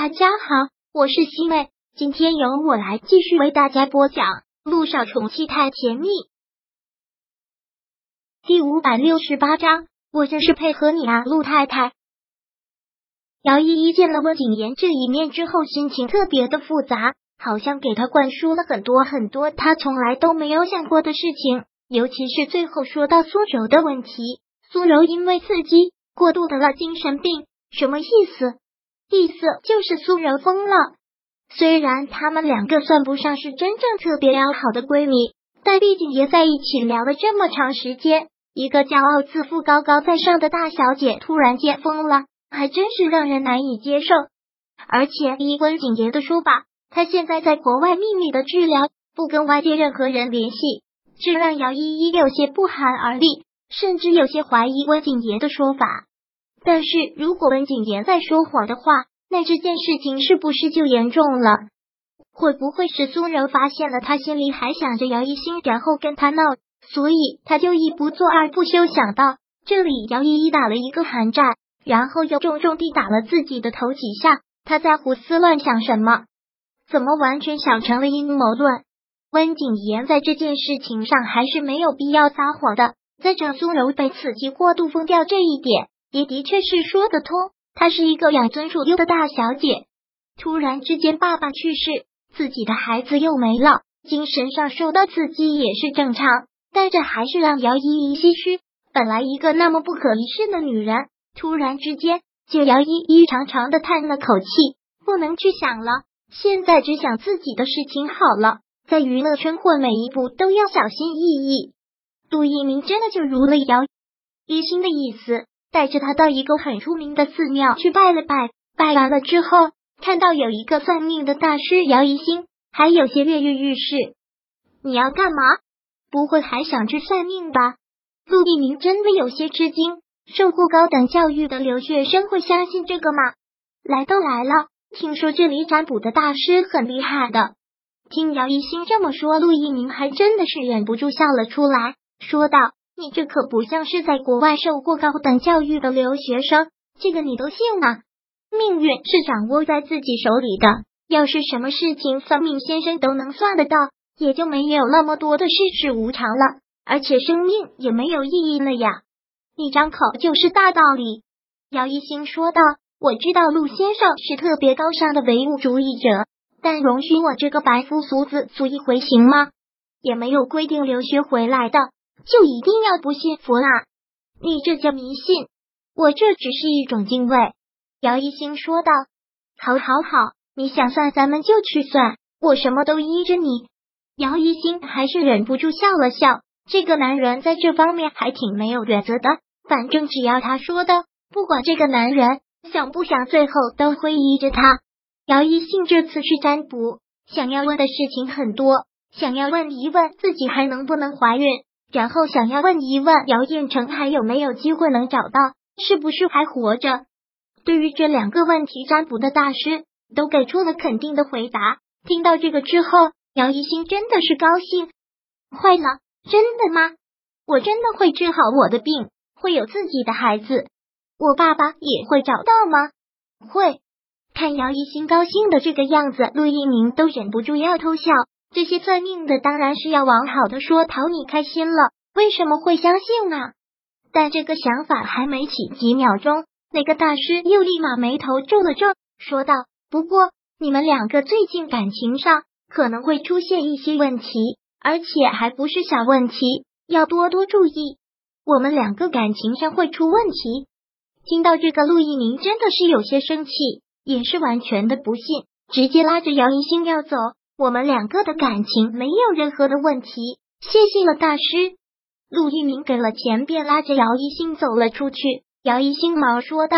大家好，我是西妹，今天由我来继续为大家播讲《陆少宠妻太甜蜜》第五百六十八章。我真是配合你啊，陆太太。姚依依见了温景言这一面之后，心情特别的复杂，好像给他灌输了很多很多他从来都没有想过的事情。尤其是最后说到苏柔的问题，苏柔因为刺激过度得了精神病，什么意思？意思就是苏柔疯了。虽然他们两个算不上是真正特别要好的闺蜜，但毕竟也在一起聊了这么长时间。一个骄傲自负、高高在上的大小姐突然间疯了，还真是让人难以接受。而且依温景言的说法，她现在在国外秘密的治疗，不跟外界任何人联系。这让姚依依有些不寒而栗，甚至有些怀疑温景言的说法。但是如果温景言在说谎的话，那这件事情是不是就严重了？会不会是苏柔发现了他心里还想着姚一星，然后跟他闹，所以他就一不做二不休，想到这里，姚依依打了一个寒战，然后又重重地打了自己的头几下。他在胡思乱想什么？怎么完全想成了阴谋论？温景言在这件事情上还是没有必要撒谎的。再者，苏柔被刺激过度疯掉这一点，也的确是说得通。她是一个养尊处优的大小姐，突然之间爸爸去世，自己的孩子又没了，精神上受到刺激也是正常。但这还是让姚依依唏嘘。本来一个那么不可一世的女人，突然之间就姚依依长长的叹了口气，不能去想了。现在只想自己的事情好了。在娱乐圈混，每一步都要小心翼翼。杜一鸣真的就如了姚一心的意思，带着他到一个很出名的寺庙去拜了拜。拜完了之后，看到有一个算命的大师姚一心，还有些跃跃欲试。你要干嘛？不会还想去算命吧？陆一鸣真的有些吃惊。受过高等教育的留学生会相信这个吗？来都来了，听说这里占卜的大师很厉害的。听姚一新这么说，陆一鸣还真的是忍不住笑了出来，说道：“你这可不像是在国外受过高等教育的留学生，这个你都信啊？命运是掌握在自己手里的，要是什么事情算命先生都能算得到，也就没有那么多的世事无常了，而且生命也没有意义了呀。一张口就是大道理。”姚一星说道：“我知道陆先生是特别高尚的唯物主义者。”但容许我这个白夫俗子做一回行吗？也没有规定留学回来的就一定要不信佛啦。你这叫迷信，我这只是一种敬畏。姚一星说道：“好，好，好，你想算咱们就去算，我什么都依着你。”姚一星还是忍不住笑了笑。这个男人在这方面还挺没有原则的，反正只要他说的，不管这个男人想不想，最后都会依着他。姚一信这次去占卜，想要问的事情很多，想要问一问自己还能不能怀孕，然后想要问一问姚彦成还有没有机会能找到，是不是还活着。对于这两个问题，占卜的大师都给出了肯定的回答。听到这个之后，姚一新真的是高兴坏了。真的吗？我真的会治好我的病，会有自己的孩子，我爸爸也会找到吗？会。看姚一新高兴的这个样子，陆一鸣都忍不住要偷笑。这些算命的当然是要往好的说，讨你开心了。为什么会相信呢？但这个想法还没起几秒钟，那个大师又立马眉头皱了皱，说道：“不过你们两个最近感情上可能会出现一些问题，而且还不是小问题，要多多注意。我们两个感情上会出问题。”听到这个，陆一鸣真的是有些生气。也是完全的不信，直接拉着姚一星要走。我们两个的感情没有任何的问题，谢谢了大师。陆一鸣给了钱，便拉着姚一星走了出去。姚一星忙说道：“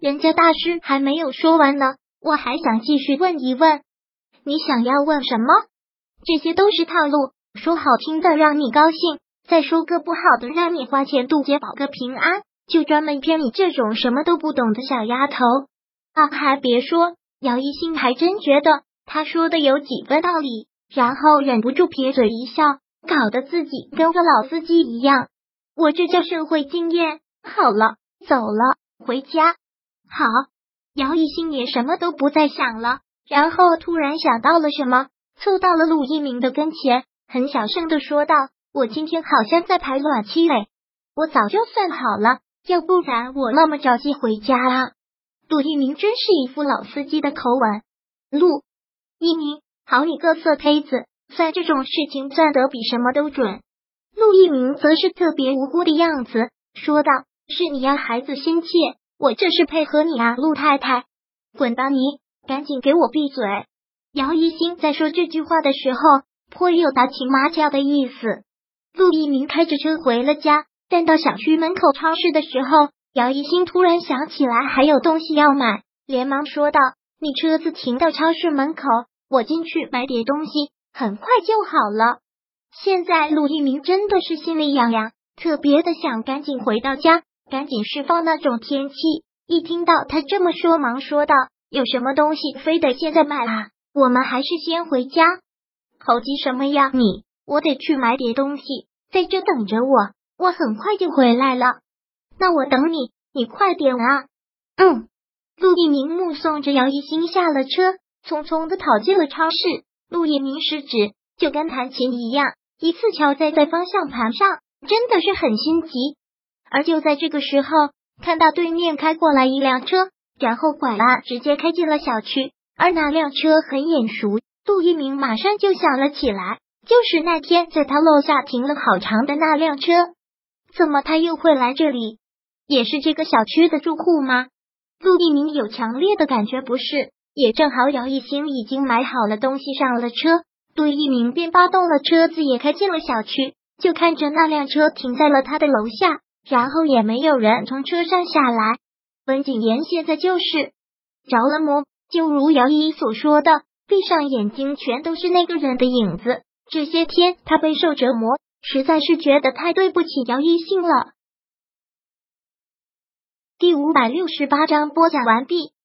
人家大师还没有说完呢，我还想继续问一问。你想要问什么？这些都是套路，说好听的让你高兴，再说个不好的让你花钱渡劫保个平安，就专门骗你这种什么都不懂的小丫头。”啊，还别说，姚一新还真觉得他说的有几分道理，然后忍不住撇嘴一笑，搞得自己跟个老司机一样。我这叫社会经验。好了，走了，回家。好。姚一新也什么都不再想了，然后突然想到了什么，凑到了陆一鸣的跟前，很小声的说道：“我今天好像在排卵期嘞，我早就算好了，要不然我那么着急回家啊。”陆一鸣真是一副老司机的口吻。陆一鸣，好你个色胚子，算这种事情算得比什么都准。陆一鸣则是特别无辜的样子，说道：“是你要孩子心切，我这是配合你啊，陆太太。滚吧你，赶紧给我闭嘴！”姚一新在说这句话的时候，颇有打情骂俏的意思。陆一鸣开着车回了家，但到小区门口超市的时候。姚一新突然想起来还有东西要买，连忙说道：“你车子停到超市门口，我进去买点东西，很快就好了。”现在陆一鸣真的是心里痒痒，特别的想赶紧回到家，赶紧释放那种天气。一听到他这么说，忙说道：“有什么东西非得现在买啊？我们还是先回家。猴急什么呀？你，我得去买点东西，在这等着我，我很快就回来了。”那我等你，你快点啊！嗯，陆一鸣目送着姚一星下了车，匆匆的跑进了超市。陆一鸣食指就跟弹琴一样，一次敲在在方向盘上，真的是很心急。而就在这个时候，看到对面开过来一辆车，然后拐弯，直接开进了小区。而那辆车很眼熟，陆一鸣马上就想了起来，就是那天在他楼下停了好长的那辆车。怎么他又会来这里？也是这个小区的住户吗？陆一鸣有强烈的感觉不是，也正好姚一星已经买好了东西上了车，杜一鸣便发动了车子也开进了小区，就看着那辆车停在了他的楼下，然后也没有人从车上下来。温景言现在就是着了魔，就如姚一所说的，闭上眼睛全都是那个人的影子。这些天他备受折磨，实在是觉得太对不起姚一信了。第五百六十八章播讲完毕。